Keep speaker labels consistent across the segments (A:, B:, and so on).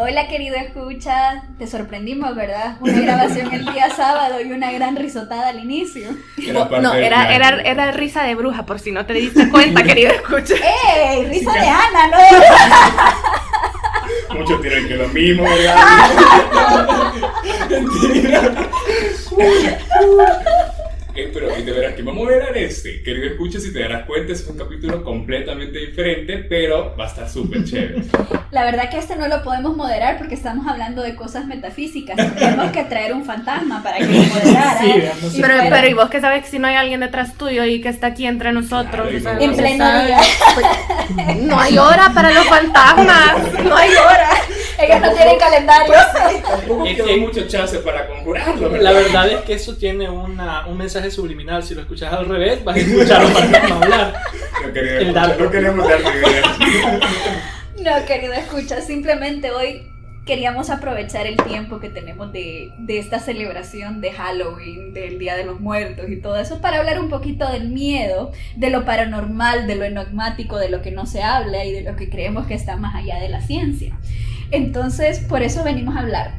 A: Hola querido escucha, te sorprendimos, ¿verdad? Una grabación el día sábado y una gran risotada al inicio.
B: no, era, era, era, risa de bruja, por si no te diste cuenta, querido escucha.
A: ¡Ey! Risa de Ana, ¿no?
C: Muchos tienen que lo mismo, ¿verdad? pero de veras que vamos a ver este. Querido escucha, si te darás cuenta, es un capítulo completamente diferente, pero va a estar súper chévere.
A: La verdad que este no lo podemos moderar porque estamos hablando de cosas metafísicas. Tenemos que traer un fantasma para que lo moderara.
B: Sí, pero, pero, y vos que sabes que si no hay alguien detrás tuyo y que está aquí entre nosotros.
A: en pleno día.
B: Pues, no hay hora para los fantasmas. No hay hora.
A: Ellos no tienen calendario.
C: Es que hay muchos chances para conjurarlo.
D: La verdad es que eso tiene una, un mensaje subliminal. Si lo escuchas al revés, vas a escuchar a fantasma hablar.
C: No queríamos, no queríamos dar
A: No, querido escucha, simplemente hoy queríamos aprovechar el tiempo que tenemos de, de, esta celebración de Halloween, del Día de los Muertos y todo eso, para hablar un poquito del miedo, de lo paranormal, de lo enigmático, de lo que no se habla y de lo que creemos que está más allá de la ciencia. Entonces, por eso venimos a hablar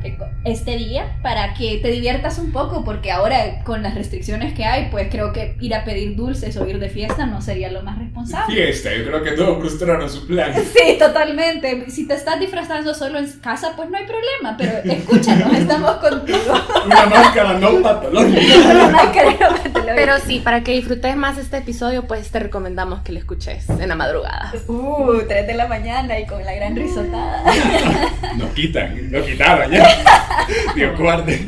A: este día, para que te diviertas un poco, porque ahora con las restricciones que hay, pues creo que ir a pedir dulces o ir de fiesta no sería lo más responsable.
C: Fiesta, yo creo que todos frustraron su plan.
A: Sí, totalmente. Si te estás disfrazando solo en casa, pues no hay problema, pero escúchanos, estamos contigo.
C: Una máscara no patológica.
B: Una máscara no patológica. Pero sí, para que disfrutes más este episodio, pues te recomendamos que lo escuches en la madrugada.
A: Uh, 3 de la mañana y con la gran risotada.
C: Nos quitan, nos quitaron ya. Dios guarde.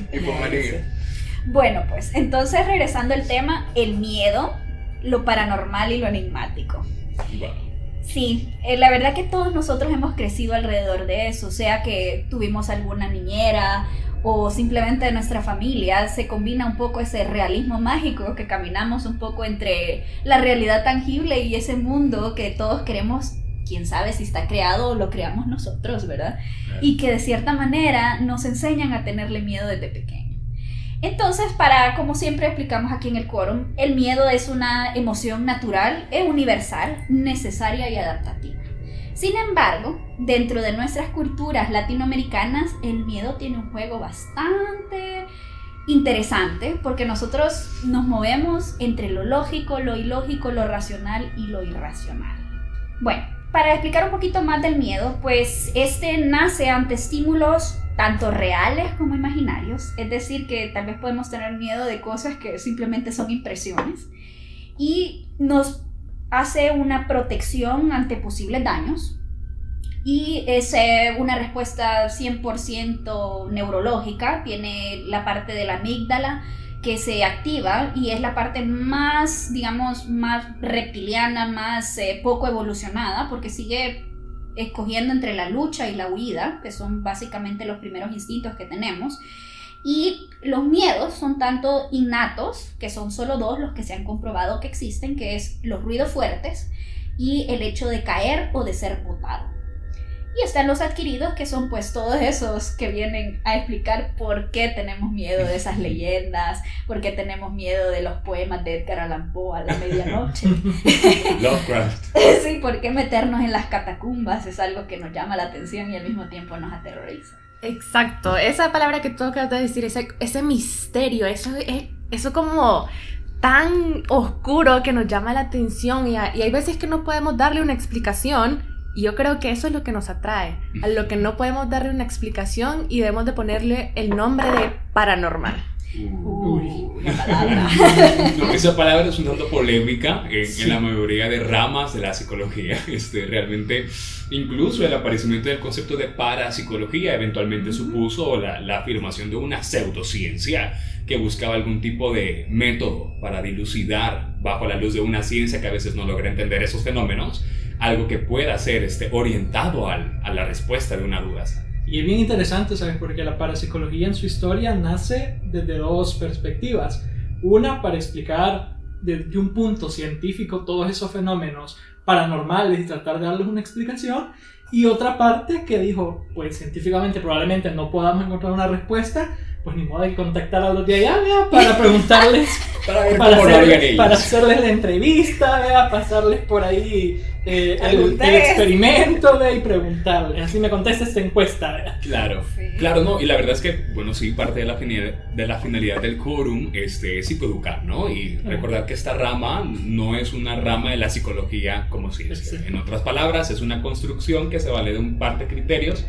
A: Bueno, pues entonces regresando al tema, el miedo, lo paranormal y lo enigmático. Sí, eh, la verdad que todos nosotros hemos crecido alrededor de eso, sea que tuvimos alguna niñera o simplemente de nuestra familia, se combina un poco ese realismo mágico que caminamos un poco entre la realidad tangible y ese mundo que todos queremos quién sabe si está creado o lo creamos nosotros, ¿verdad? Y que de cierta manera nos enseñan a tenerle miedo desde pequeño. Entonces, para, como siempre explicamos aquí en el quórum, el miedo es una emoción natural, es universal, necesaria y adaptativa. Sin embargo, dentro de nuestras culturas latinoamericanas, el miedo tiene un juego bastante interesante porque nosotros nos movemos entre lo lógico, lo ilógico, lo racional y lo irracional. Bueno, para explicar un poquito más del miedo, pues este nace ante estímulos tanto reales como imaginarios, es decir, que tal vez podemos tener miedo de cosas que simplemente son impresiones. Y nos hace una protección ante posibles daños. Y es eh, una respuesta 100% neurológica, tiene la parte de la amígdala, que se activa y es la parte más, digamos, más reptiliana, más eh, poco evolucionada, porque sigue escogiendo entre la lucha y la huida, que son básicamente los primeros instintos que tenemos. Y los miedos son tanto innatos, que son solo dos los que se han comprobado que existen, que es los ruidos fuertes y el hecho de caer o de ser botado. Y están los adquiridos, que son pues todos esos que vienen a explicar por qué tenemos miedo de esas leyendas, por qué tenemos miedo de los poemas de Edgar Allan Poe a la medianoche.
C: Lovecraft.
A: sí, por qué meternos en las catacumbas es algo que nos llama la atención y al mismo tiempo nos aterroriza.
B: Exacto, esa palabra que tú acabas de decir, ese, ese misterio, eso, es, eso como tan oscuro que nos llama la atención y, y hay veces que no podemos darle una explicación y yo creo que eso es lo que nos atrae, a lo que no podemos darle una explicación y debemos de ponerle el nombre de paranormal.
C: Uy, palabra. esa palabra es un tanto polémica en, la mayoría de ramas de la psicología. Este, realmente, incluso el aparecimiento del concepto de parapsicología eventualmente supuso la, la afirmación de una pseudociencia que buscaba algún tipo de método para dilucidar bajo la luz de una ciencia que a veces no logra entender esos fenómenos algo que pueda ser este, orientado al, a la respuesta de una duda.
D: Y es bien interesante, ¿sabes? Porque la parapsicología en su historia nace desde dos perspectivas. Una para explicar desde un punto científico todos esos fenómenos paranormales y tratar de darles una explicación. Y otra parte que dijo, pues científicamente probablemente no podamos encontrar una respuesta, pues ni modo de contactar a los de allá ¿vea? para preguntarles,
C: Para ver
D: para, hacer-
C: ellos.
D: para hacerles la entrevista, ¿vea? pasarles por ahí eh, el,
A: Algún
D: el experimento ¿vea? y preguntarles. Así me contesta esta encuesta. ¿vea?
C: Claro,
A: Sí.
C: claro, no, y la verdad es que, bueno, sí, parte de la finalidad, de la finalidad del quórum este, es psicoeducar, ¿no? Y recordar que esta rama no es una rama de la psicología como si
D: Sí.
C: En otras palabras, es una construcción que se vale de un par de criterios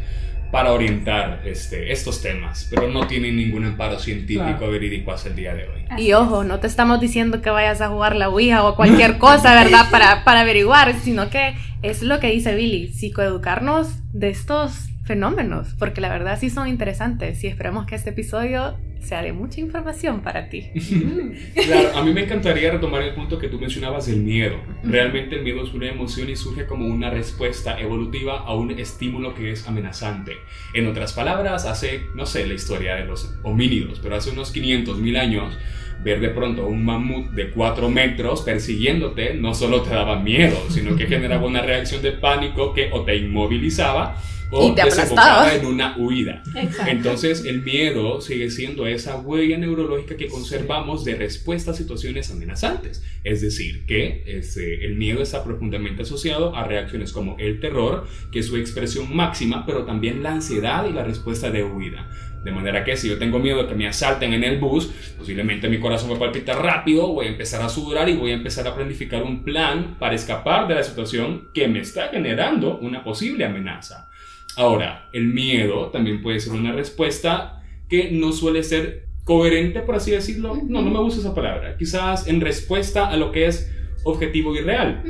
C: para orientar este, estos temas, pero no tiene ningún amparo científico
D: Claro.
C: verídico hasta el día de hoy.
A: Así
B: Y ojo, no te estamos diciendo que vayas a jugar la Ouija o cualquier cosa, ¿verdad? Para, para averiguar, sino que es lo que dice Billy, psicoeducarnos de estos fenómenos, porque la verdad sí son interesantes y esperamos que este episodio sea de mucha información para ti.
C: Claro, a mí me encantaría retomar el punto que tú mencionabas del miedo. Realmente el miedo es una emoción y surge como una respuesta evolutiva a un estímulo que es amenazante. En otras palabras, hace, no sé, la historia de los homínidos, pero hace unos 500 mil años, ver de pronto un mamut de 4 metros persiguiéndote no solo te daba miedo, sino que generaba una reacción de pánico que o te inmovilizaba o
B: Y te
C: desembocaba
B: aplastaba.
C: en una huida.
A: Exacto.
C: Entonces el miedo sigue siendo esa huella neurológica que conservamos de respuesta a situaciones amenazantes. Es decir, que este, el miedo está profundamente asociado a reacciones como el terror, que es su expresión máxima, pero también la ansiedad y la respuesta de huida. De manera que si yo tengo miedo de que me asalten en el bus, posiblemente mi corazón va a palpitar rápido, voy a empezar a sudar y voy a empezar a planificar un plan para escapar de la situación que me está generando una posible amenaza. Ahora, el miedo también puede ser una respuesta que no suele ser coherente, por así decirlo. No, no me gusta esa palabra. Quizás en respuesta a lo que es objetivo y real.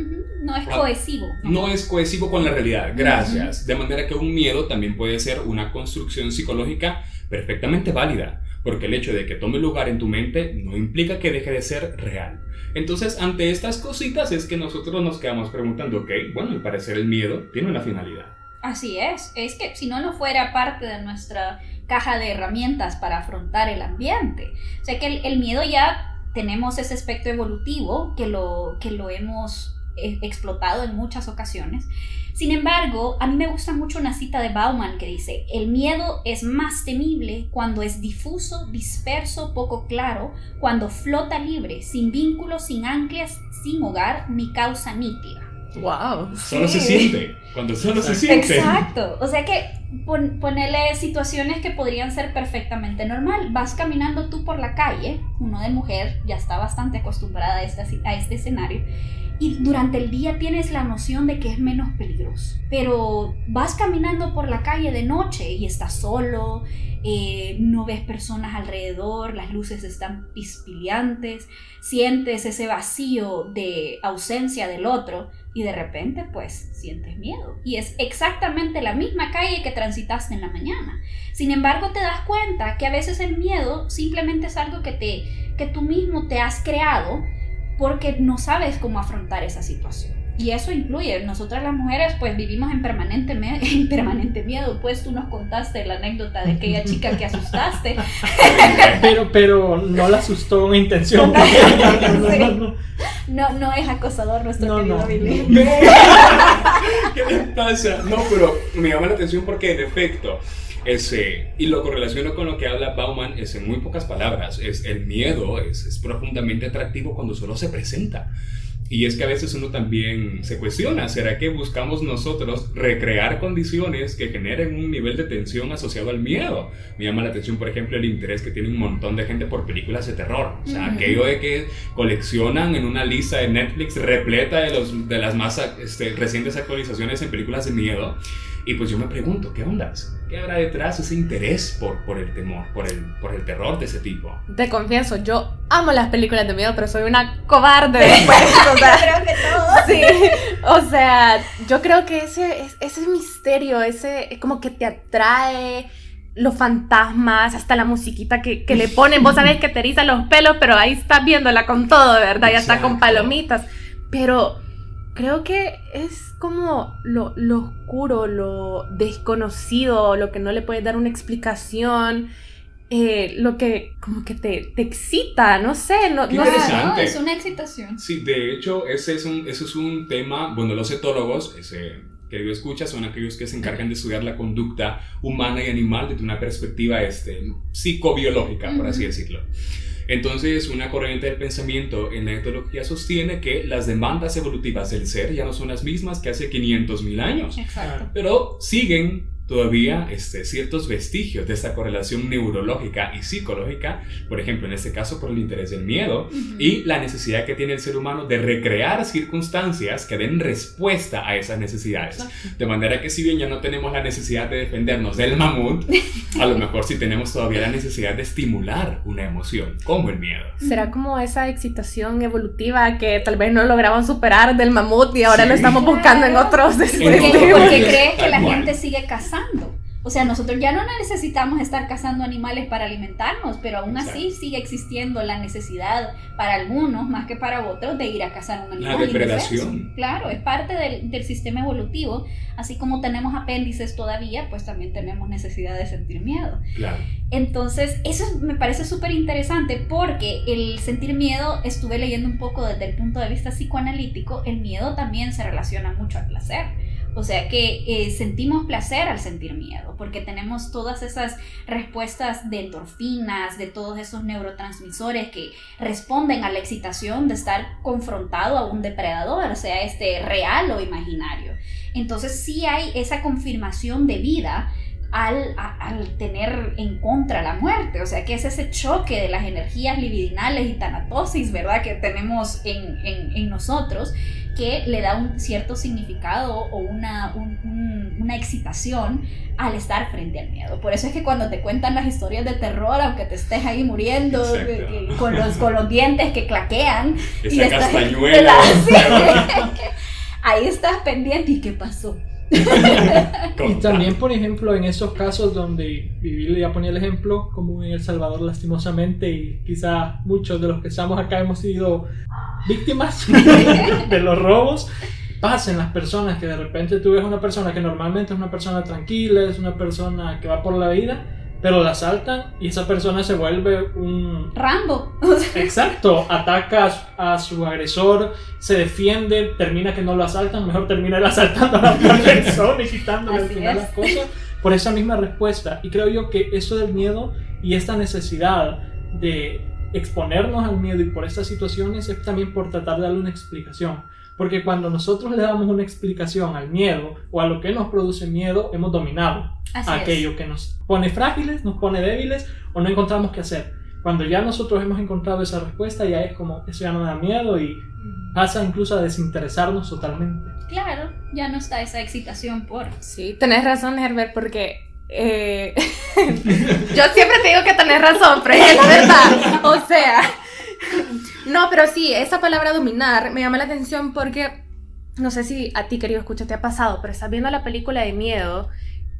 A: No es cohesivo.
C: No es cohesivo con la realidad. Gracias. De manera que un miedo también puede ser una construcción psicológica perfectamente válida. Porque el hecho de que tome lugar en tu mente no implica que deje de ser real. Entonces, ante estas cositas es que nosotros nos quedamos preguntando, ok, bueno, al parecer el miedo tiene una finalidad.
A: Así es, es que si no, no fuera parte de nuestra caja de herramientas para afrontar el ambiente. O sea que el, el miedo ya tenemos ese aspecto evolutivo que lo, que lo hemos eh, explotado en muchas ocasiones. Sin embargo, a mí me gusta mucho una cita de Bauman que dice, el miedo es más temible cuando es difuso, disperso, poco claro, cuando flota libre, sin vínculos, sin anclas, sin hogar, ni causa nítida.
B: Wow.
C: Solo se
A: Sí.
C: siente. Cuando solo se siente.
A: Exacto. O sea que pon- ponerle situaciones que podrían ser perfectamente normal. Vas caminando tú por la calle, uno de mujer ya está bastante acostumbrada a este, a este escenario. Y durante el día tienes la noción de que es menos peligroso. Pero vas caminando por la calle de noche y estás solo, eh, no ves personas alrededor, las luces están pispiliantes, sientes ese vacío de ausencia del otro y de repente pues sientes miedo. Y es exactamente la misma calle que transitaste en la mañana. Sin embargo, te das cuenta que a veces el miedo simplemente es algo que, te, que tú mismo te has creado porque no sabes cómo afrontar esa situación. Y eso incluye, nosotras las mujeres pues vivimos en permanente, en permanente miedo, pues tú nos contaste la anécdota de aquella chica que asustaste.
D: Pero, pero no la asustó con intención.
A: No,
D: No, no, no.
A: No, no es acosador nuestro
D: No,
A: querido
D: no.
A: Billy.
C: No. ¿Qué le pasa? No, pero me llama la atención porque en efecto, ese, y lo correlaciono con lo que habla Bauman, es en muy pocas palabras, es el miedo es, es profundamente atractivo cuando solo se presenta. Y es que a veces uno también se cuestiona, ¿será que buscamos nosotros recrear condiciones que generen un nivel de tensión asociado al miedo? Me llama la atención, por ejemplo, el interés que tiene un montón de gente por películas de terror. O sea,
A: Ujú.
C: aquello de que coleccionan en una lista de Netflix repleta de, los, de las más este, recientes actualizaciones en películas de miedo. Y pues yo me pregunto, ¿qué ondas? ¿Qué habrá detrás ese interés por, por el temor, por el, por el terror de ese tipo?
B: Te confieso, yo amo las películas de miedo, pero soy una cobarde después. o sea,
A: Creo que todos.
B: Sí, o sea, yo creo que ese, es- ese misterio, ese como que te atrae los fantasmas, hasta la musiquita que, que le ponen, vos sabés que te eriza los pelos, pero ahí estás viéndola con todo, ¿verdad? Ya está con palomitas, pero creo que es como lo, lo oscuro, lo desconocido, lo que no le puedes dar una explicación. eh, lo que como que te, te excita, no sé, no,
C: Qué
B: no sé.
C: interesante.
A: Claro, es una excitación.
C: Sí, de hecho, ese es un, ese es un tema, bueno, los etólogos, ese, querido escucha, son aquellos que se encargan de estudiar la conducta humana y animal desde una perspectiva este, psicobiológica, por así decirlo. Entonces, una corriente del pensamiento en la etología sostiene que las demandas evolutivas del ser ya no son las mismas que hace 500.000 años,
A: Exacto.
C: pero siguen todavía este, ciertos vestigios de esta correlación neurológica y psicológica, por ejemplo, en este caso por el interés del miedo y la necesidad que tiene el ser humano de recrear circunstancias que den respuesta a esas necesidades. De manera que si bien ya no tenemos la necesidad de defendernos del mamut, a lo mejor sí tenemos todavía la necesidad de estimular una emoción, como el miedo.
B: Será como esa excitación evolutiva que tal vez no logramos superar del mamut y ahora
C: Sí.
B: lo estamos buscando en otros
A: Porque,
C: Porque-
A: crees que la
C: cual.
A: gente sigue cazando. O sea, nosotros ya no necesitamos estar cazando animales para alimentarnos, pero aún así sigue existiendo la necesidad para algunos, más que para otros, de ir a cazar un
C: La
A: animal.
C: depredación.
A: indefenso. Claro, es parte del, del sistema evolutivo. Así como tenemos apéndices todavía, pues también tenemos necesidad de sentir miedo.
C: Claro.
A: Entonces, eso me parece súper interesante porque el sentir miedo, estuve leyendo un poco desde el punto de vista psicoanalítico, el miedo también se relaciona mucho al placer. O sea que eh, sentimos placer al sentir miedo, porque tenemos todas esas respuestas de endorfinas, de todos esos neurotransmisores que responden a la excitación de estar confrontado a un depredador, sea este real o imaginario. Entonces sí hay esa confirmación de vida al, tener en contra la muerte. O sea, que es ese choque de las energías libidinales y tanatosis, ¿verdad? Que tenemos en, en- en nosotros, que le da un cierto significado o una, un- un- una excitación al estar frente al miedo. Por eso es que cuando te cuentan las historias de terror, aunque te estés ahí muriendo,
C: Exacto.
A: con, los, con los dientes que claquean,
C: Esa
A: Y está-
C: castañuela.
A: Sí. ahí estás pendiente. ¿Y qué pasó?
D: Y también, por ejemplo, en esos casos donde Vivi ya ponía el ejemplo, como en El Salvador, lastimosamente, y quizá muchos de los que estamos acá hemos sido víctimas de los robos, pasen las personas que de repente tú ves una persona que normalmente es una persona tranquila, es una persona que va por la vida, pero la asaltan y esa persona se vuelve un
A: Rambo.
D: Exacto, ataca a su, a su agresor, se defiende, termina que no lo asaltan, mejor termina él asaltando a la otra persona y quitándole al final
A: es.
D: las cosas por esa misma respuesta. Y creo yo que eso del miedo y esta necesidad de exponernos al miedo y por estas situaciones es también por tratar de darle una explicación. Porque cuando nosotros le damos una explicación al miedo o a lo que nos produce miedo, hemos dominado
A: Así es.
D: aquello que nos pone frágiles, nos pone débiles o no encontramos qué hacer. Cuando ya nosotros hemos encontrado esa respuesta, ya es como, eso ya no da miedo y pasa incluso a desinteresarnos totalmente.
A: Claro, ya no está esa excitación por...
B: Sí, tenés razón, Herbert, porque eh, yo siempre te digo que tenés razón, pero es la verdad. O sea, no, pero sí, esa palabra dominar me llama la atención porque no sé si a ti, querido escucha, te ha pasado, pero estás viendo la película de miedo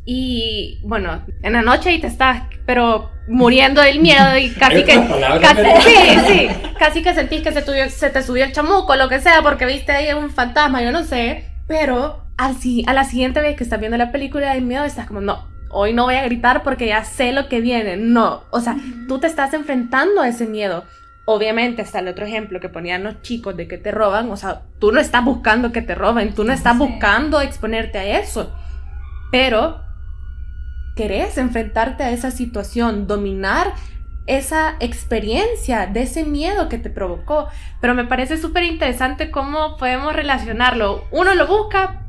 B: y, bueno, en la noche y te estás, pero muriendo del miedo y casi que... Casi, sí, sí, casi que sentís que se, tuvió- se te subió el chamuco, lo que sea, porque viste ahí un fantasma, yo no sé. Pero al, a la siguiente vez que estás viendo la película de miedo, estás como, no, hoy no voy a gritar porque ya sé lo que viene. No, o sea, tú te estás enfrentando a ese miedo. Obviamente está el otro ejemplo que ponían los chicos de que te roban, o sea, tú no estás buscando que te roben, tú no estás
A: Sí.
B: buscando exponerte a eso. Pero querés enfrentarte a esa situación, dominar esa experiencia de ese miedo que te provocó. Pero me parece súper interesante cómo podemos relacionarlo. Uno lo busca,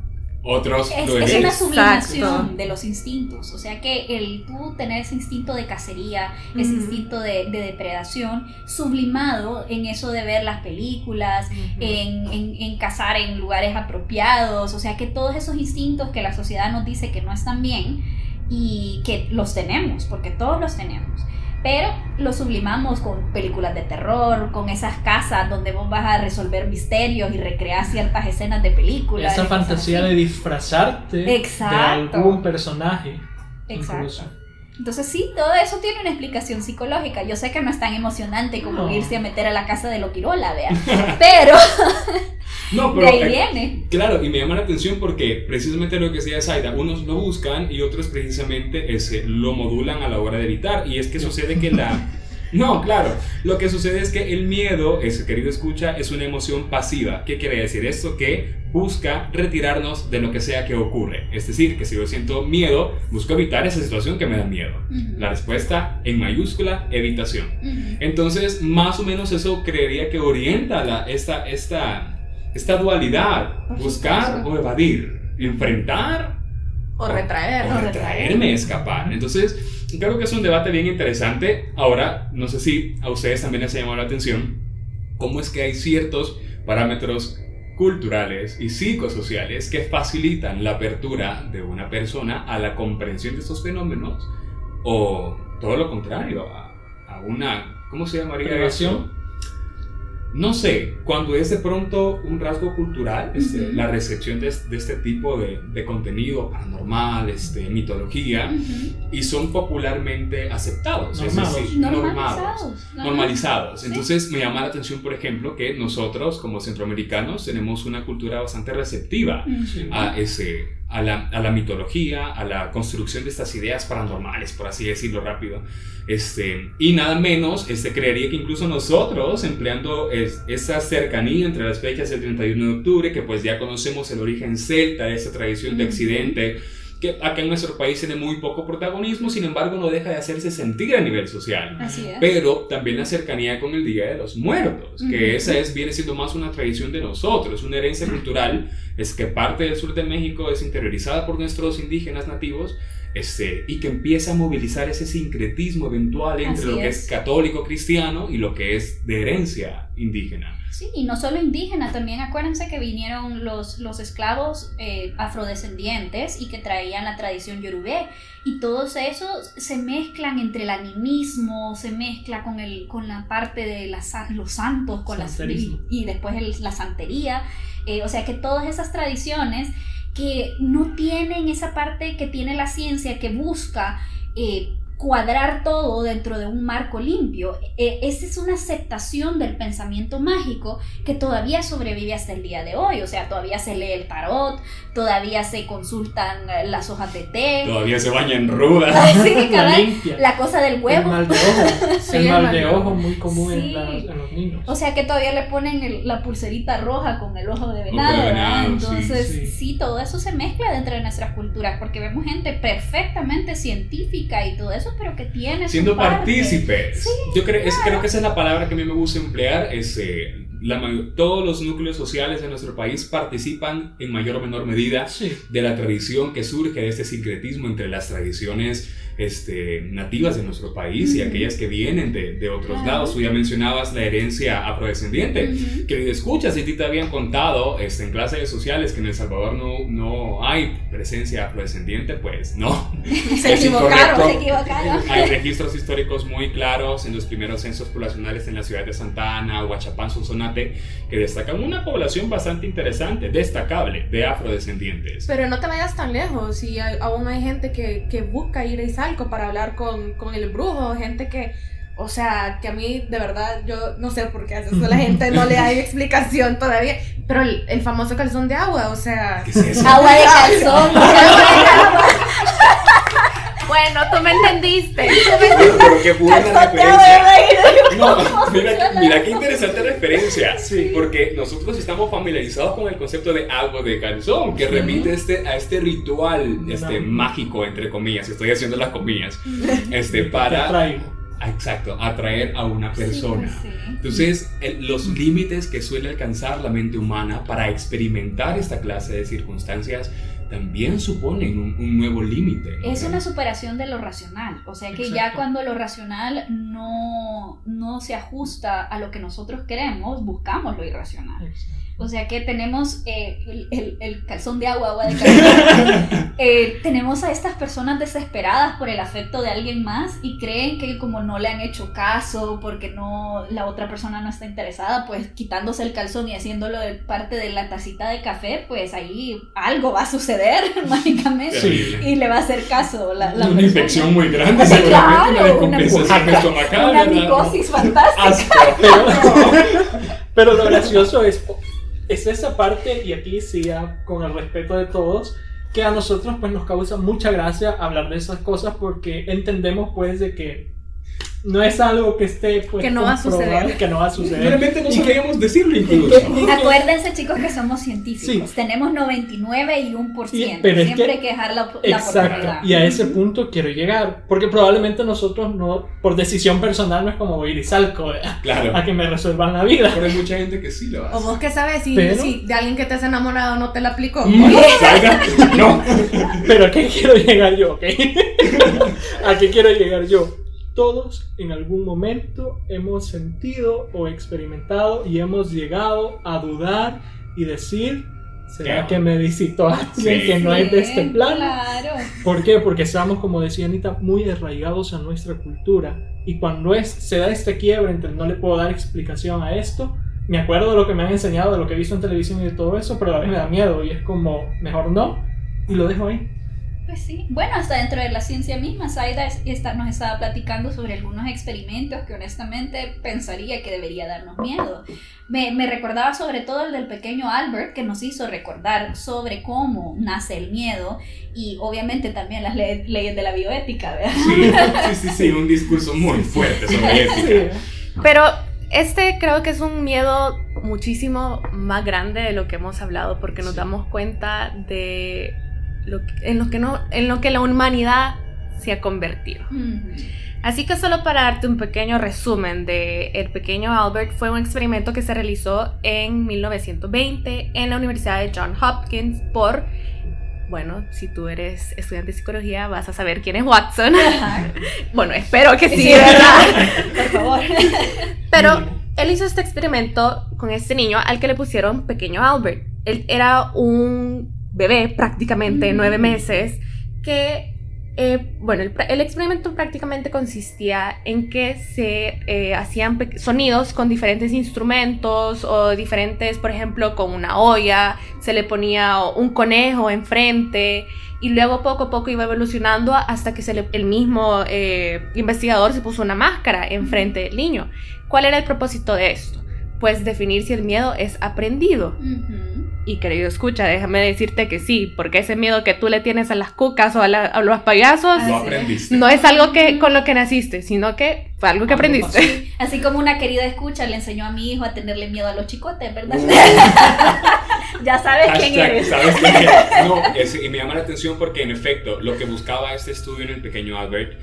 C: Otros
A: Es,
C: lo
A: es
C: eligen.
A: una
B: Exacto.
A: sublimación de los instintos, o sea que el tú tener ese instinto de cacería, ese instinto de, de depredación, sublimado en eso de ver las películas, en, en, en cazar en lugares apropiados, o sea que todos esos instintos que la sociedad nos dice que no están bien y que los tenemos, porque todos los tenemos. Pero los sublimamos con películas de terror, con esas casas donde vos vas a resolver misterios y recrear ciertas escenas de películas.
D: Esa fantasía
A: así.
D: de disfrazarte
A: Exacto.
D: de algún personaje.
A: Exacto.
D: Incluso.
A: Entonces sí, todo eso tiene una explicación psicológica. Yo sé que no es tan emocionante como
D: No.
A: irse a meter a la casa de Loquirola, vean. Pero
C: No,
A: de
C: pero
A: ahí
C: eh,
A: viene.
C: Claro, y me llama la atención porque precisamente lo que decía Zaida, unos lo buscan y otros precisamente ese, lo modulan a la hora de evitar. Y es que sucede que la, No, claro. Lo que sucede es que el miedo, ese querido escucha, es una emoción pasiva. ¿Qué quiere decir esto? Que busca retirarnos de lo que sea que ocurre. Es decir, que si yo siento miedo, busco evitar esa situación que me da miedo. La respuesta en mayúscula, evitación. Entonces, más o menos eso creería que orienta la, esta, esta, esta dualidad. buscar o evadir. Enfrentar
B: o retraer.
C: O retraerme, escapar. Entonces, creo que es un debate bien interesante. Ahora, no sé si a ustedes también les ha llamado la atención cómo es que hay ciertos parámetros culturales y psicosociales que facilitan la apertura de una persona a la comprensión de estos fenómenos o todo lo contrario, a, una, ¿cómo se llamaría eso? No sé, cuando es de pronto un rasgo cultural, este, la recepción de, este tipo de, contenido paranormal, este, mitología, y son popularmente aceptados,
A: normalizados.
C: normalizados. Entonces me llama la atención, por ejemplo, que nosotros como centroamericanos tenemos una cultura bastante receptiva a ese a la, a la, mitología, a la construcción de estas ideas paranormales, por así decirlo rápido. Este, y nada menos, este, creería que incluso nosotros, empleando esa cercanía entre las fechas del 31 de octubre, que pues ya conocemos el origen celta de esa tradición de Occidente, que acá en nuestro país tiene muy poco protagonismo, sin embargo no deja de hacerse sentir a nivel social.
A: Así es.
C: Pero también la cercanía con el Día de los Muertos, que esa es, viene siendo más una tradición de nosotros, una herencia cultural, es que parte del sur de México es interiorizada por nuestros indígenas nativos este, y que empieza a movilizar ese sincretismo eventual entre lo que es católico cristiano y lo que es de herencia indígena.
A: Sí, y no solo indígena, también acuérdense que vinieron los, los esclavos eh, afrodescendientes y que traían la tradición yorubé. Y todos esos se mezclan entre el animismo, se mezcla con, el, con la parte de los santos, con las, y, después la santería. Eh, o sea que todas esas tradiciones que no tienen esa parte que tiene la ciencia que busca eh, cuadrar todo dentro de un marco limpio. E, esa es una aceptación del pensamiento mágico que todavía sobrevive hasta el día de hoy. O sea, todavía se lee el tarot, todavía se consultan las hojas de té.
C: Todavía se baña en ruda.
A: la, cosa del huevo.
D: El mal de ojo. el mal de ojo muy común en, los niños.
A: O sea, que todavía le ponen la pulserita roja con el ojo de venado. Entonces, sí, todo eso se mezcla dentro de nuestras culturas porque vemos gente perfectamente científica y todo eso pero que tiene
C: Siendo partícipes. Yo creo, creo que esa es la palabra que a mí me gusta emplear. Es, eh, la, todos los núcleos sociales de nuestro país participan en mayor o menor medida de la tradición que surge de este sincretismo entre las tradiciones este, nativas de nuestro país y aquellas que vienen de, de otros lados. Tú ya mencionabas la herencia afrodescendiente, que escuchas y ti te habían contado este, en clases sociales que en El Salvador no, no hay presencia afrodescendiente, pues no.
A: se equivocaron, se equivocaron.
C: Hay registros históricos muy claros en los primeros censos poblacionales en la ciudad de Santa Ana, Huachapán, Sonsonate, que destacan una población bastante interesante, destacable, de afrodescendientes.
B: Pero no te vayas tan lejos, y aún hay gente que, que busca ir a para hablar con, con el brujo, gente que, o sea, que a mí de verdad yo no sé por qué a la gente no le hay explicación todavía, pero el, famoso calzón de agua, o sea,
A: agua de calzón.
B: Bueno, tú me entendiste.
C: Pero qué buena referencia. No, mira, mira qué interesante referencia. Sí. Porque nosotros estamos familiarizados con el concepto de agua de calzón, que remite este, a este ritual este, mágico, entre comillas. Estoy haciendo las comillas. Este, para. Exacto, atraer a una persona. Entonces, los límites que suele alcanzar la mente humana para experimentar esta clase de circunstancias también suponen un, nuevo límite.
A: Es una superación de lo racional, o sea que ya cuando lo racional no, no se ajusta a lo que nosotros queremos, buscamos lo irracional. O sea que tenemos eh, el, el, calzón de agua, agua de calzón. Eh, tenemos a estas personas desesperadas por el afecto de alguien más y creen que como no le han hecho caso, porque no la otra persona no está interesada, pues quitándose el calzón y haciéndolo de parte de la tacita de café, pues ahí algo va a suceder mágicamente y le va a hacer caso la,
C: Una infección muy grande, seguramente, una descompensación estomacal.
A: Una micosis fantástica.
D: pero lo gracioso es es esa parte, y aquí sí, con el respeto de todos, que a nosotros pues nos causa mucha gracia hablar de esas cosas porque entendemos pues de que no es algo que esté pues,
B: Que no va a suceder.
D: Que no va a suceder.
C: Realmente no sabíamos decirlo incluso.
A: Acuérdense, chicos, que somos científicos.
D: Sí.
A: Tenemos 99 y 1%.
D: Y- pero es
A: Siempre
D: que-
A: hay que dejar la, la
D: Exacto,
A: oportunidad.
D: y a ese punto quiero llegar, porque probablemente nosotros no, por decisión personal no es como ir y salco a
C: Claro.
D: que me resuelvan la vida.
C: Pero hay mucha gente que sí lo
B: O
C: hace.
B: vos que sabes si,
D: Pero-
B: si de alguien que te has enamorado no te la aplicó.
C: Salga. No.
D: Pero ¿a qué quiero llegar yo? ok? ¿A qué quiero llegar yo? Todos en algún momento hemos sentido o experimentado y hemos llegado a dudar y decir, ¿será que me visitó alguien
C: Sí.
D: que no es de este plano?
A: Claro.
D: ¿Por qué? Porque estamos, como decía Anita, muy arraigados a nuestra cultura. Y cuando es, se da este quiebre entre no le puedo dar explicación a esto, me acuerdo de lo que me han enseñado, de lo que he visto en televisión y de todo eso, pero a vez me da miedo y es como, mejor no, y lo dejo ahí.
A: Pues sí. Bueno, hasta dentro de la ciencia misma, Saida es- está- nos estaba platicando sobre algunos experimentos que honestamente pensaría que debería darnos miedo. Me, me recordaba sobre todo el del pequeño Albert, que nos hizo recordar sobre cómo nace el miedo y obviamente también las le- leyes de la bioética, ¿verdad?
C: Sí, sí, sí, sí, un discurso muy fuerte sobre ética.
B: Pero este creo que es un miedo muchísimo más grande de lo que hemos hablado porque nos
C: Sí.
B: damos cuenta de lo que- en, lo que no, en lo que la humanidad se ha convertido. Así que solo para darte un pequeño resumen de El pequeño Albert fue un experimento que se realizó en 1920 en la Universidad de Johns Hopkins por, bueno, si tú eres estudiante de psicología vas a saber quién es Watson. Bueno, espero que sí,
A: Sí,
B: ¿verdad?
A: Por favor.
B: Pero él hizo este experimento con este niño al que le pusieron pequeño Albert. Él era un bebé prácticamente,
A: Mm.
B: nueve meses, que, eh, bueno, el, experimento prácticamente consistía en que se eh, hacían sonidos con diferentes instrumentos o diferentes, por ejemplo, con una olla, se le ponía un conejo enfrente y luego poco a poco iba evolucionando hasta que se le- el mismo eh, investigador se puso una máscara enfrente del niño. ¿Cuál era el propósito de esto? Pues definir si el miedo es aprendido.
A: Ujú.
B: Y querido escucha, déjame decirte que sí, porque ese miedo que tú le tienes a las cucas o a, la- a los payasos
C: aprendiste.
B: no es algo que con lo que naciste, sino que fue algo que aprendiste.
A: Así como una querida escucha le enseñó a mi hijo a tenerle miedo a los chicotes, ¿verdad?
C: Uh.
A: ya sabes quién eres.
C: ¿sabes quién es? No, es- y me llama la atención porque en efecto lo que buscaba este estudio en el pequeño Albert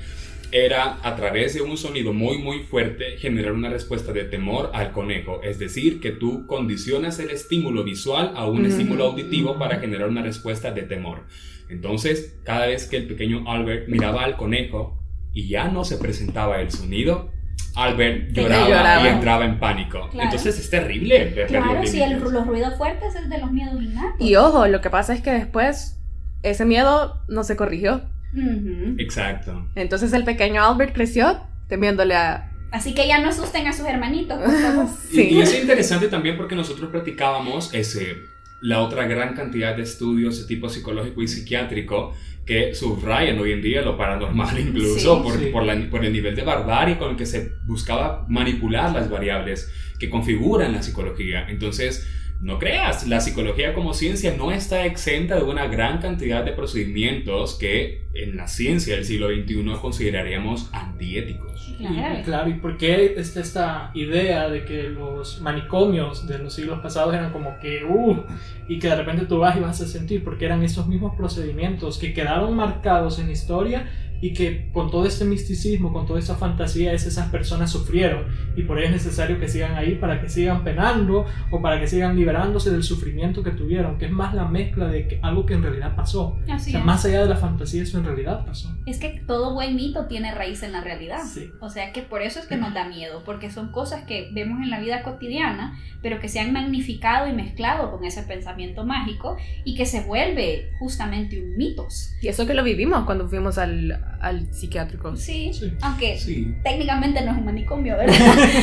C: era a través de un sonido muy muy fuerte generar una respuesta de temor al conejo, es decir, que tú condicionas el estímulo visual a un estímulo auditivo para generar una respuesta de temor. Entonces, cada vez que el pequeño Albert miraba al conejo y ya no se presentaba el sonido, Albert lloraba,
B: lloraba.
C: y entraba en pánico.
A: Claro.
C: Entonces es terrible ver
A: Claro, si el- los ruidos fuertes es de los miedos innatos.
B: Y ojo, lo que pasa es que después ese miedo no se corrigió.
A: Ujú.
C: Exacto.
B: Entonces el pequeño Albert creció temiéndole a...
A: Así que ya no asusten a sus hermanitos, favor.
C: Y, y
B: Sí.
C: es interesante también porque nosotros practicábamos ese, la otra gran cantidad de estudios de tipo psicológico y psiquiátrico que subrayan hoy en día lo paranormal incluso
A: Sí.
C: por,
D: Sí.
C: Por, la- por el nivel de barbarie con el que se buscaba manipular las variables que configuran la psicología. Entonces, no creas, la psicología como ciencia no está exenta de una gran cantidad de procedimientos que en la ciencia del siglo XXI consideraríamos antiéticos.
A: Claro.
D: Y, claro, ¿y por qué está esta idea de que los manicomios de los siglos pasados eran como que, uh, y que de repente tú vas y vas a sentir, porque eran esos mismos procedimientos que quedaron marcados en la historia y que con todo este misticismo, con toda esa fantasía, es- esas personas sufrieron y por ello es necesario que sigan ahí para que sigan penando o para que sigan liberándose del sufrimiento que tuvieron, que es más la mezcla de que algo que en realidad pasó. O
A: Así
D: sea,
A: es.
D: más allá de la fantasía, eso en realidad pasó.
A: Es que todo buen mito tiene raíz en la realidad.
D: Sí.
A: O sea que por eso es que nos da miedo, porque son cosas que vemos en la vida cotidiana, pero que se han magnificado y mezclado con ese pensamiento mágico y que se vuelve justamente un mitos.
B: Y eso que lo vivimos cuando fuimos al, al psiquiátrico.
A: Sí,
D: Sí.
A: aunque
C: Sí.
A: técnicamente no es un manicomio, ¿verdad?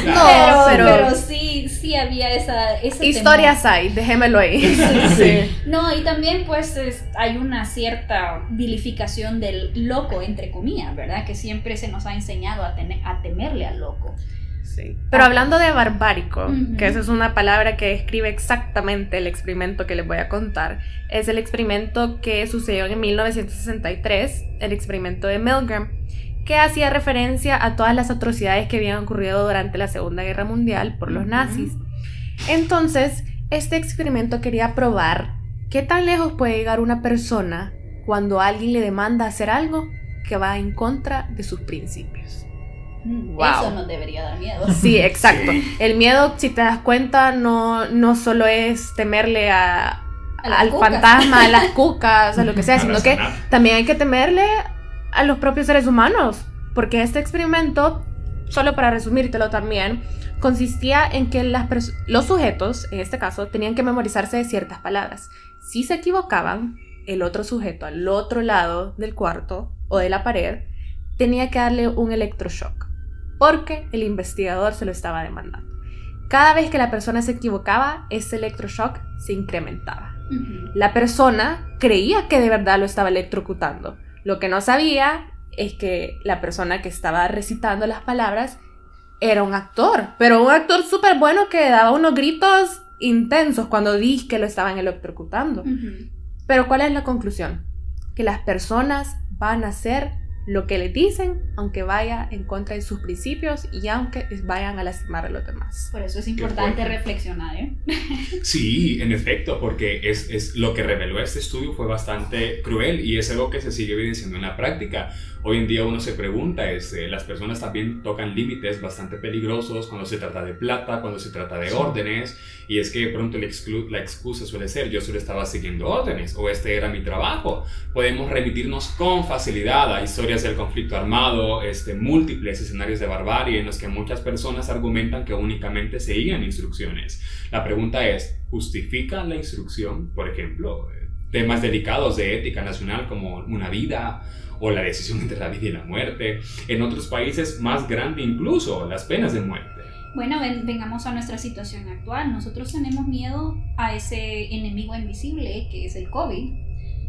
B: No,
A: pero,
B: pero-
A: pero sí, sí había esa... ese
B: Historias hay, déjemelo ahí.
D: Sí.
A: No, y también pues es- hay una cierta vilificación del loco, entre comillas, ¿verdad? Que siempre se nos ha enseñado a, tener, a temerle al loco.
B: Sí. Pero hablando de barbárico, que esa es una palabra que describe exactamente el experimento que les voy a contar, es el experimento que sucedió en 1963, el experimento de Milgram, que hacía referencia a todas las atrocidades que habían ocurrido durante la Segunda Guerra Mundial por los nazis. Entonces, este experimento quería probar qué tan lejos puede llegar una persona cuando alguien le demanda hacer algo que va en contra de sus principios.
A: Wow. Eso nos debería dar miedo.
B: Sí, exacto. El miedo, si te das cuenta, no, no solo es temerle a, al fantasma, a las cucas, a lo que sea, sino que también hay que temerle a los propios seres humanos. Porque este experimento, solo para resumírtelo también, consistía en que las los sujetos, en este caso, tenían que memorizarse de ciertas palabras. Si se equivocaban, el otro sujeto al otro lado del cuarto o de la pared tenía que darle un electroshock, porque el investigador se lo estaba demandando. Cada vez que la persona se equivocaba, ese electroshock se incrementaba. La persona creía que de verdad lo estaba electrocutando. Lo que no sabía es que la persona que estaba recitando las palabras era un actor, pero un actor súper bueno que daba unos gritos intensos cuando dije que lo estaban electrocutando. Pero ¿cuál es la conclusión? Que las personas van a ser lo que le dicen, aunque vaya en contra de sus principios y aunque vayan a lastimar a los demás.
A: Por eso es importante reflexionar, ¿eh?
C: Sí, en efecto, porque es, es, lo que reveló este estudio fue bastante cruel y es algo que se sigue evidenciando en la práctica. Hoy en día uno se pregunta, este, las personas también tocan límites bastante peligrosos cuando se trata de plata, cuando se trata de órdenes, y es que de pronto la, la excusa suele ser yo solo estaba siguiendo órdenes o este era mi trabajo. Podemos remitirnos con facilidad a historias del conflicto armado, este, múltiples escenarios de barbarie en los que muchas personas argumentan que únicamente seguían instrucciones. La pregunta es, ¿justifica la instrucción, por ejemplo, temas delicados de ética nacional como una vida? O la decisión entre la vida y la muerte. En otros países más grande incluso, las penas de muerte.
A: Bueno, vengamos a nuestra situación actual. Nosotros tenemos miedo a ese enemigo invisible que es el COVID.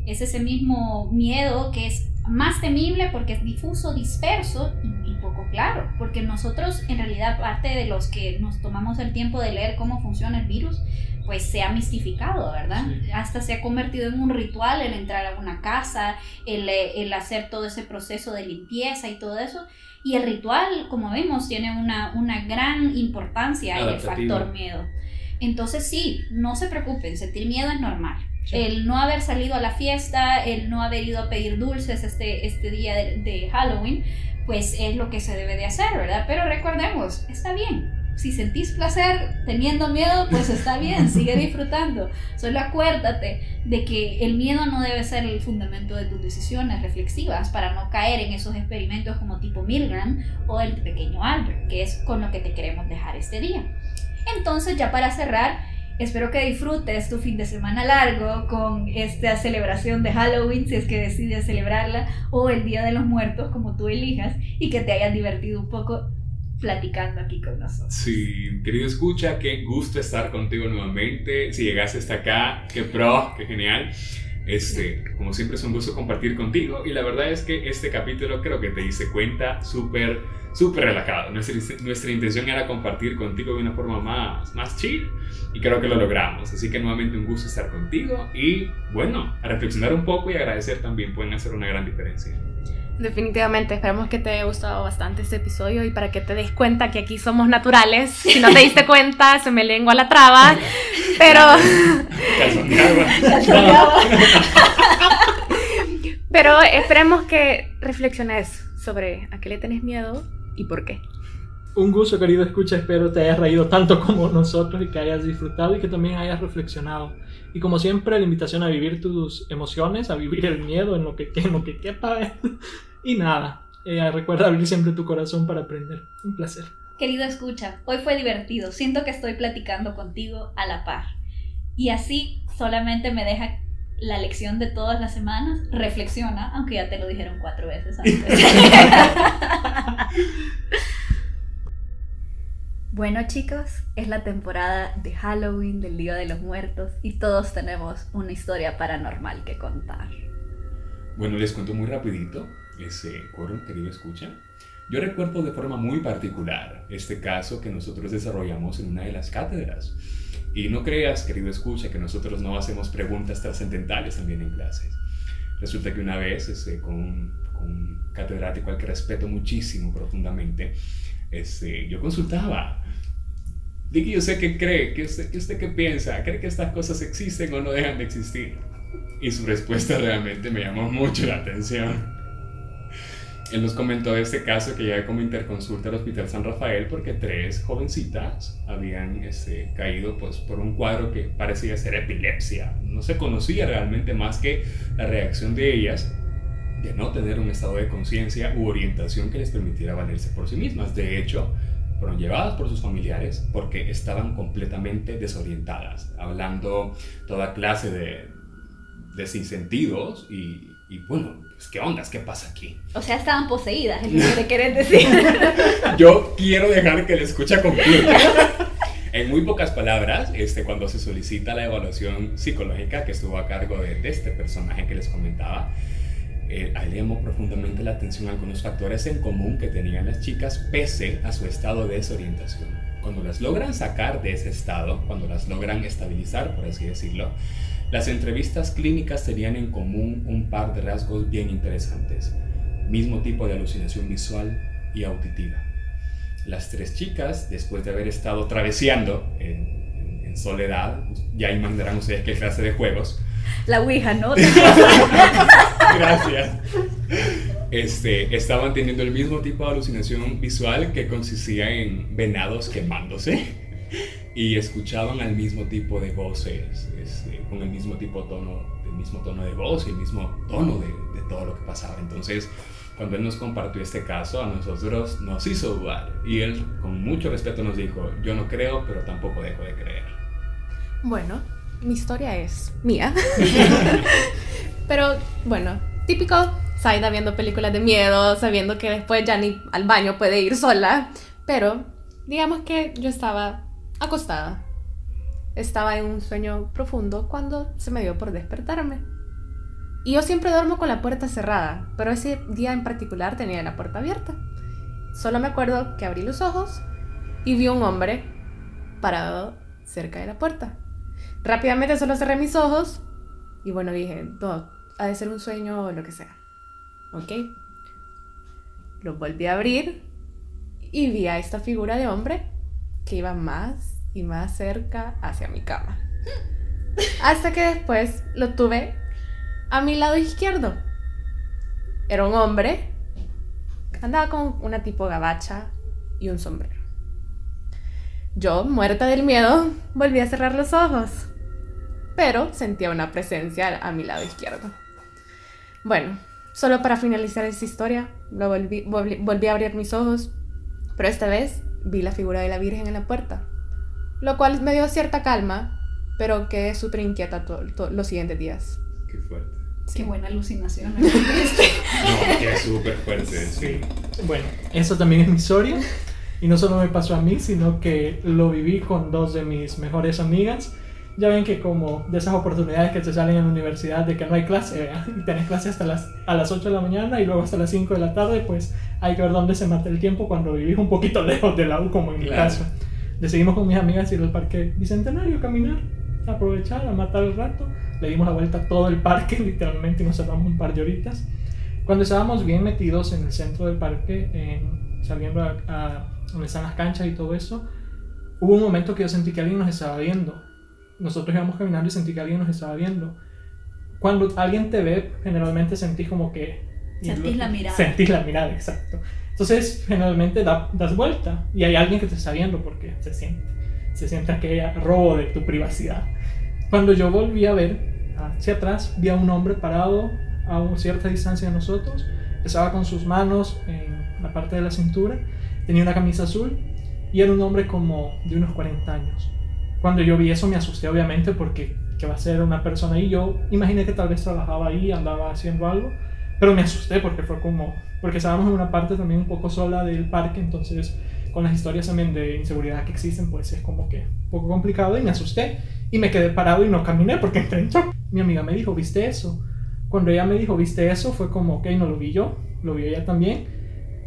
A: Es ese mismo miedo que es más temible porque es difuso, disperso y, y, poco claro. Porque nosotros, en realidad, parte de los que nos tomamos el tiempo de leer cómo funciona el virus, pues se ha mistificado, ¿verdad? Hasta se ha convertido en un ritual el entrar a una casa, el, eh, el, hacer todo ese proceso de limpieza y todo eso. Y el ritual, como vemos, tiene una, una gran importancia en el factor miedo. Entonces sí, no se preocupen, sentir miedo es normal. El no haber salido a la fiesta, el no haber ido a pedir dulces este, este día de, de Halloween, pues es lo que se debe de hacer, ¿verdad? Pero recordemos, está bien, si sentís placer teniendo miedo, pues está bien, sigue disfrutando. Solo acuérdate de que el miedo no debe ser el fundamento de tus decisiones reflexivas para no caer en esos experimentos como tipo Milgram o el pequeño Albert, que es con lo que te queremos dejar este día. Entonces, ya para cerrar, espero que disfrutes tu fin de semana largo con esta celebración de Halloween, si es que decides celebrarla, o el Día de los Muertos, como tú elijas, y que te hayas divertido un poco platicando aquí con nosotros.
C: Sí, querido escucha, qué gusto estar contigo nuevamente. Si llegaste hasta acá, qué pro, qué genial. Este, como siempre es un gusto compartir contigo y la verdad es que este capítulo creo que te hice cuenta súper, súper relajado. Nuestra, nuestra intención era compartir contigo de una forma más, más chill y creo que lo logramos. Así que nuevamente un gusto estar contigo y bueno, a reflexionar un poco y agradecer también pueden hacer una gran diferencia.
B: Definitivamente, esperamos que te haya gustado bastante este episodio y para que te des cuenta que aquí somos naturales. Si no te diste cuenta, se me lengua la traba, pero... pero esperemos que reflexiones sobre a qué le tenés miedo y por qué.
D: Un gusto, querido escucha. Espero te hayas reído tanto como nosotros y que hayas disfrutado y que también hayas reflexionado. Y como siempre, la invitación a vivir tus emociones, a vivir el miedo en lo que, en lo que quepa. Y nada, eh, recuerda abrir siempre tu corazón para aprender. Un placer.
A: Querido escucha, hoy fue divertido. Siento que estoy platicando contigo a la par. Y así solamente me deja la lección de todas las semanas. Reflexiona, aunque ya te lo dijeron cuatro veces antes. Bueno chicos, es la temporada de Halloween, del Día de los Muertos, y todos tenemos una historia paranormal que contar.
C: Bueno, les cuento muy rapidito ese coro, querido escucha. Yo recuerdo de forma muy particular este caso que nosotros desarrollamos en una de las cátedras. Y no creas, querido escucha, que nosotros no hacemos preguntas trascendentales también en clases. Resulta que una vez, ese, con, con un catedrático al que respeto muchísimo profundamente, este, yo consultaba. Dicky, ¿usted qué cree? ¿Qué usted, usted qué piensa? ¿Cree que estas cosas existen o no dejan de existir? Y su respuesta realmente me llamó mucho la atención. Él nos comentó este caso que llega como interconsulta al Hospital San Rafael porque tres jovencitas habían este, caído pues, por un cuadro que parecía ser epilepsia. No se conocía realmente más que la reacción de ellas de no tener un estado de conciencia u orientación que les permitiera valerse por sí mismas. De hecho, fueron llevadas por sus familiares porque estaban completamente desorientadas, hablando toda clase de, de sinsentidos y, y bueno, pues, ¿qué ondas? ¿Qué pasa aquí?
A: O sea, estaban poseídas, es lo que querés decir.
C: Yo quiero dejar que la escucha concluya. En muy pocas palabras, este, cuando se solicita la evaluación psicológica que estuvo a cargo de, de este personaje que les comentaba, eh, profundamente la atención a algunos factores en común que tenían las chicas pese a su estado de desorientación. Cuando las logran sacar de ese estado, cuando las logran estabilizar, por así decirlo, las entrevistas clínicas tenían en común un par de rasgos bien interesantes. Mismo tipo de alucinación visual y auditiva. Las tres chicas, después de haber estado traveseando en, en, soledad, ya imaginarán ustedes qué clase de juegos.
A: La Ouija, ¿no?
C: Gracias. Este, estaban teniendo el mismo tipo de alucinación visual que consistía en venados quemándose y escuchaban al mismo tipo de voces, este, con el mismo tipo de tono, el mismo tono de voz y el mismo tono de, de, todo lo que pasaba. Entonces, cuando él nos compartió este caso, a nosotros nos hizo dudar y él con mucho respeto nos dijo, yo no creo, pero tampoco dejo de creer.
B: Bueno, mi historia es mía. pero bueno, típico Saida viendo películas de miedo, sabiendo que después ya ni al baño puede ir sola, pero digamos que yo estaba acostada. Estaba en un sueño profundo cuando se me dio por despertarme. Y yo siempre duermo con la puerta cerrada, pero ese día en particular tenía la puerta abierta. Solo me acuerdo que abrí los ojos y vi un hombre parado cerca de la puerta. Rápidamente solo cerré mis ojos y bueno, dije, no, ha de ser un sueño o lo que sea. ¿Ok? Lo volví a abrir y vi a esta figura de hombre que iba más y más cerca hacia mi cama. Hasta que después lo tuve a mi lado izquierdo. Era un hombre. Andaba con una tipo gabacha y un sombrero. Yo, muerta del miedo, volví a cerrar los ojos. Pero sentía una presencia a mi lado izquierdo. Bueno, solo para finalizar esta historia, lo volví, volví, volví a abrir mis ojos. Pero esta vez vi la figura de la Virgen en la puerta, lo cual me dio cierta calma, pero quedé súper inquieta los siguientes días.
C: Qué fuerte.
A: Sí. Qué buena alucinación.
C: no, que súper fuerte, sí.
D: Bueno, eso también es mi historia. Y no solo me pasó a mí, sino que lo viví con dos de mis mejores amigas. Ya ven que como de esas oportunidades que te salen en la universidad de que no hay clase, y tenés clase hasta las, a las 8 de la mañana y luego hasta las 5 de la tarde, pues hay que ver dónde se mata el tiempo cuando vivís un poquito lejos de la U, como en mi
C: Claro.
D: caso. Decidimos con mis amigas ir al parque Bicentenario a caminar, aprovechar, a matar el rato. Le dimos la vuelta a todo el parque, literalmente, y nos cerramos un par de horitas. Cuando estábamos bien metidos en el centro del parque, en- saliendo a, a donde están las canchas y todo eso, hubo un momento que yo sentí que alguien nos estaba viendo. Nosotros íbamos caminando y sentí que alguien nos estaba viendo. Cuando alguien te ve, generalmente sentís como que...
A: Sentís la mirada.
D: Sentís la mirada, exacto. Entonces, generalmente da- das vuelta y hay alguien que te está viendo porque se siente. Se siente aquel robo de tu privacidad. Cuando yo volví a ver hacia atrás, vi a un hombre parado a una cierta distancia de nosotros. Estaba con sus manos en la parte de la cintura. Tenía una camisa azul y era un hombre como de unos 40 años. Cuando yo vi eso me asusté obviamente porque que va a ser una persona ahí. Yo imaginé que tal vez trabajaba ahí, andaba haciendo algo, pero me asusté porque fue como, porque estábamos en una parte también un poco sola del parque, entonces con las historias también de inseguridad que existen, pues es como que un poco complicado y me asusté y me quedé parado y no caminé porque entré en shock. Mi amiga me dijo, ¿viste eso? Cuando ella me dijo, ¿viste eso? Fue como, ok, no lo vi yo, lo vio ella también,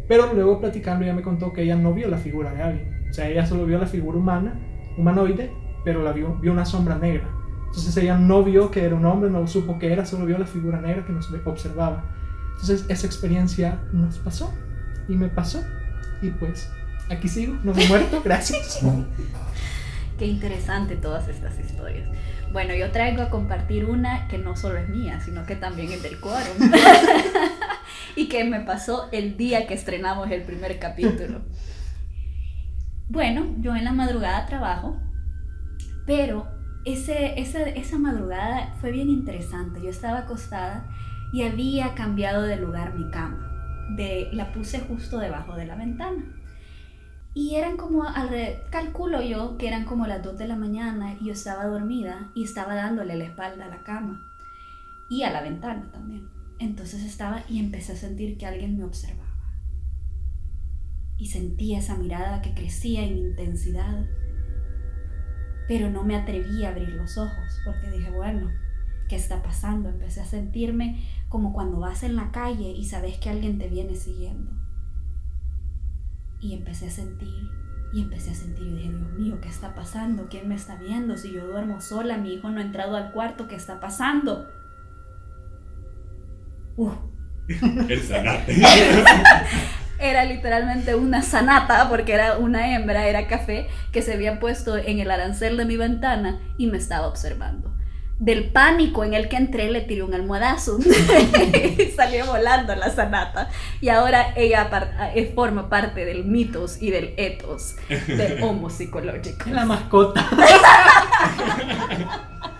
D: pero luego platicando ella me contó que ella no vio la figura de alguien, o sea, ella solo vio la figura humana, humanoide, pero la vio, vio una sombra negra. Entonces ella no vio que era un hombre, no supo que era, solo vio la figura negra que nos observaba. Entonces esa experiencia nos pasó y me pasó y pues aquí sigo, no me he muerto, gracias.
A: Qué interesante todas estas historias. Bueno, yo traigo a compartir una que no solo es mía, sino que también es del quórum. y que me pasó el día que estrenamos el primer capítulo. Bueno, yo en la madrugada trabajo, pero ese, esa, esa madrugada fue bien interesante. Yo estaba acostada y había cambiado de lugar mi cama. De, la puse justo debajo de la ventana. Y eran como, calculo yo que eran como las 2 de la mañana y yo estaba dormida y estaba dándole la espalda a la cama y a la ventana también. Entonces estaba y empecé a sentir que alguien me observaba. Y sentía esa mirada que crecía en intensidad. Pero no me atreví a abrir los ojos porque dije, bueno, ¿qué está pasando? Empecé a sentirme como cuando vas en la calle y sabes que alguien te viene siguiendo y empecé a sentir, y empecé a sentir, y dije, Dios mío, ¿qué está pasando? ¿Quién me está viendo? Si yo duermo sola, mi hijo no ha entrado al cuarto, ¿qué está pasando?
C: Uh. El sanate.
A: era literalmente una sanata, porque era una hembra, era café, que se había puesto en el arancel de mi ventana y me estaba observando del pánico en el que entré, le tiré un almohadazo y salió volando la sanata. Y ahora ella eh, forma parte del mitos y del etos del homo psicológico.
D: La mascota.